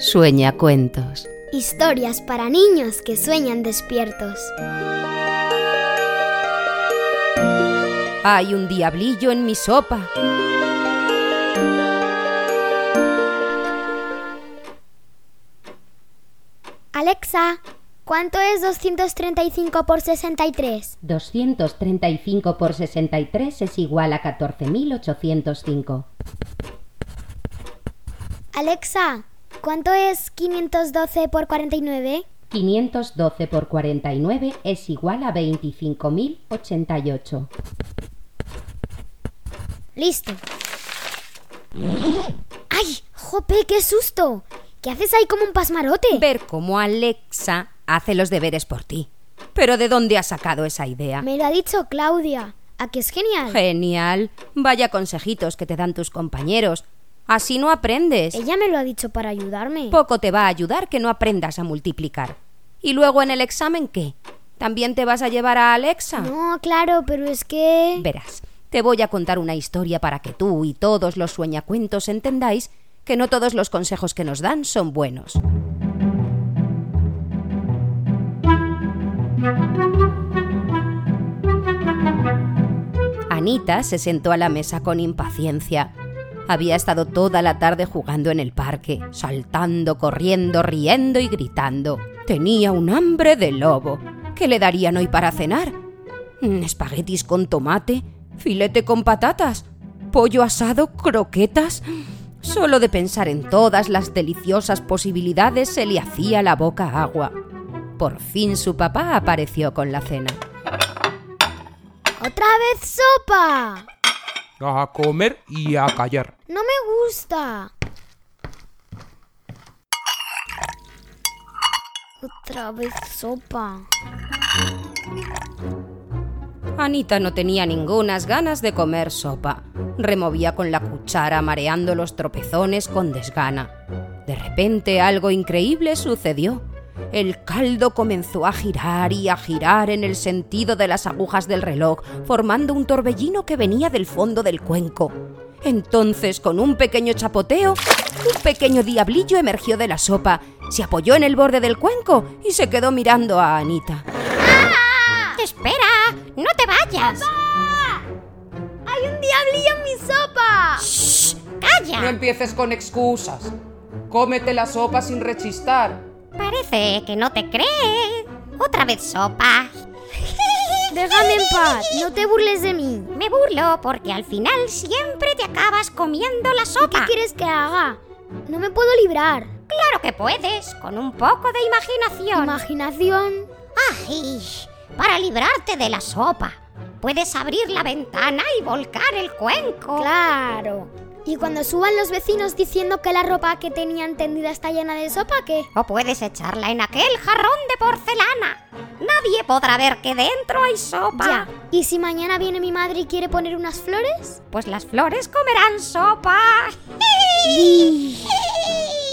Sueña cuentos. Historias para niños que sueñan despiertos. Hay un diablillo en mi sopa. Alexa, ¿cuánto es 235 por 63? 235 por 63 es igual a 14.805. Alexa, ¿cuánto es 512 por 49? 512 por 49 es igual a 25.088. Listo. ¡Ay! ¡Jope, qué susto! ¿Qué haces ahí como un pasmarote? Ver cómo Alexa hace los deberes por ti. ¿Pero de dónde has sacado esa idea? Me lo ha dicho Claudia. ¿A que es genial? Genial. Vaya consejitos que te dan tus compañeros. Así no aprendes. Ella me lo ha dicho para ayudarme. Poco te va a ayudar que no aprendas a multiplicar. ¿Y luego en el examen qué? ¿También te vas a llevar a Alexa? No, claro, pero es que... Verás, te voy a contar una historia para que tú y todos los sueñacuentos entendáis que no todos los consejos que nos dan son buenos. Anita se sentó a la mesa con impaciencia. Había estado toda la tarde jugando en el parque, saltando, corriendo, riendo y gritando. Tenía un hambre de lobo. ¿Qué le darían hoy para cenar? Mm, ¿Espaguetis con tomate? ¿Filete con patatas? ¿Pollo asado? ¿Croquetas? Solo de pensar en todas las deliciosas posibilidades se le hacía la boca agua. Por fin su papá apareció con la cena. ¡Otra vez sopa! A comer y a callar. No me gusta. Otra vez sopa. Anita no tenía ningunas ganas de comer sopa. Removía con la cuchara mareando los tropezones con desgana. De repente algo increíble sucedió. El caldo comenzó a girar y a girar en el sentido de las agujas del reloj, formando un torbellino que venía del fondo del cuenco. Entonces, con un pequeño chapoteo, un pequeño diablillo emergió de la sopa, se apoyó en el borde del cuenco y se quedó mirando a Anita. ¡Espera! ¡No te vayas! ¡Hay un diablillo en mi sopa! ¡Shh! No ¡Calla! empieces con excusas. Cómete la sopa sin rechistar. Parece que no te cree. Otra vez sopa. Déjame en paz, no te burles de mí. Me burlo porque al final siempre te acabas comiendo la ¿Qué sopa. quieres que haga? No me puedo librar. Claro que puedes, con un poco de imaginación. Imaginación. ¡Ay! Para librarte de la sopa, puedes abrir la ventana y volcar el cuenco. Claro. Y cuando suban los vecinos diciendo que la ropa que tenían tendida está llena de sopa, ¿qué? O puedes echarla en aquel jarrón de porcelana. Nadie podrá ver que dentro hay sopa. Ya. ¿Y si mañana viene mi madre y quiere poner unas flores? Pues las flores comerán sopa.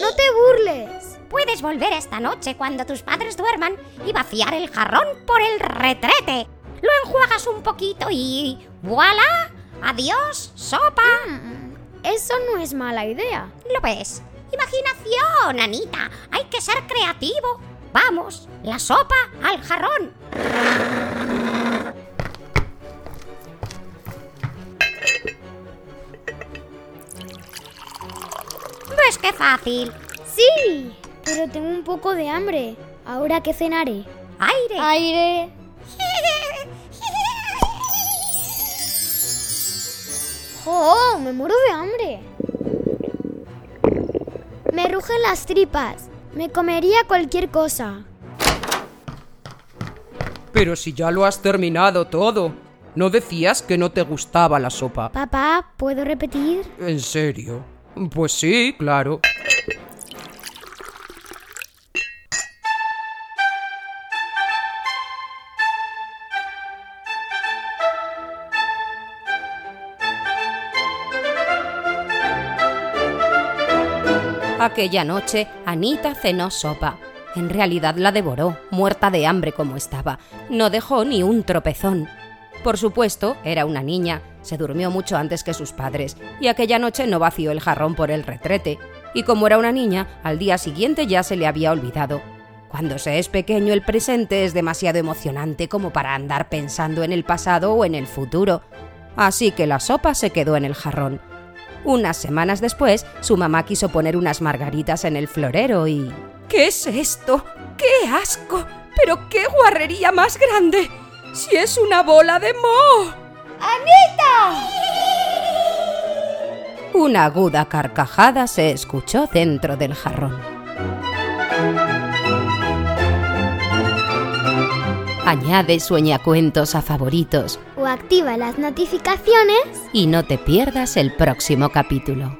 ¡No te burles! Puedes volver esta noche cuando tus padres duerman y vaciar el jarrón por el retrete. Lo enjuagas un poquito y ¡voilà! ¡Adiós, sopa! Eso no es mala idea. ¿Lo ves? Imaginación, Anita. Hay que ser creativo. Vamos, la sopa al jarrón. ¿Ves qué fácil? Sí, pero tengo un poco de hambre. ¿Ahora qué cenaré? Aire. Aire. ¡Oh! Me muero de hambre. Me rugen las tripas. Me comería cualquier cosa. Pero si ya lo has terminado todo. ¿No decías que no te gustaba la sopa? Papá, ¿puedo repetir? ¿En serio? Pues sí, claro. Aquella noche, Anita cenó sopa. En realidad la devoró, muerta de hambre como estaba. No dejó ni un tropezón. Por supuesto, era una niña, se durmió mucho antes que sus padres, y aquella noche no vació el jarrón por el retrete. y como era una niña, al día siguiente ya se le había olvidado. Cuando se es pequeño el presente es demasiado emocionante como para andar pensando en el pasado o en el futuro. Así que la sopa se quedó en el jarrón. Unas semanas después, su mamá quiso poner unas margaritas en el florero y... ¿Qué es esto? ¡Qué asco! ¡Pero qué guarrería más grande! ¡Si es una bola de moho! ¡Anita! Una aguda carcajada se escuchó dentro del jarrón. Añade sueñacuentos a favoritos O activa las notificaciones. y no te pierdas el próximo capítulo.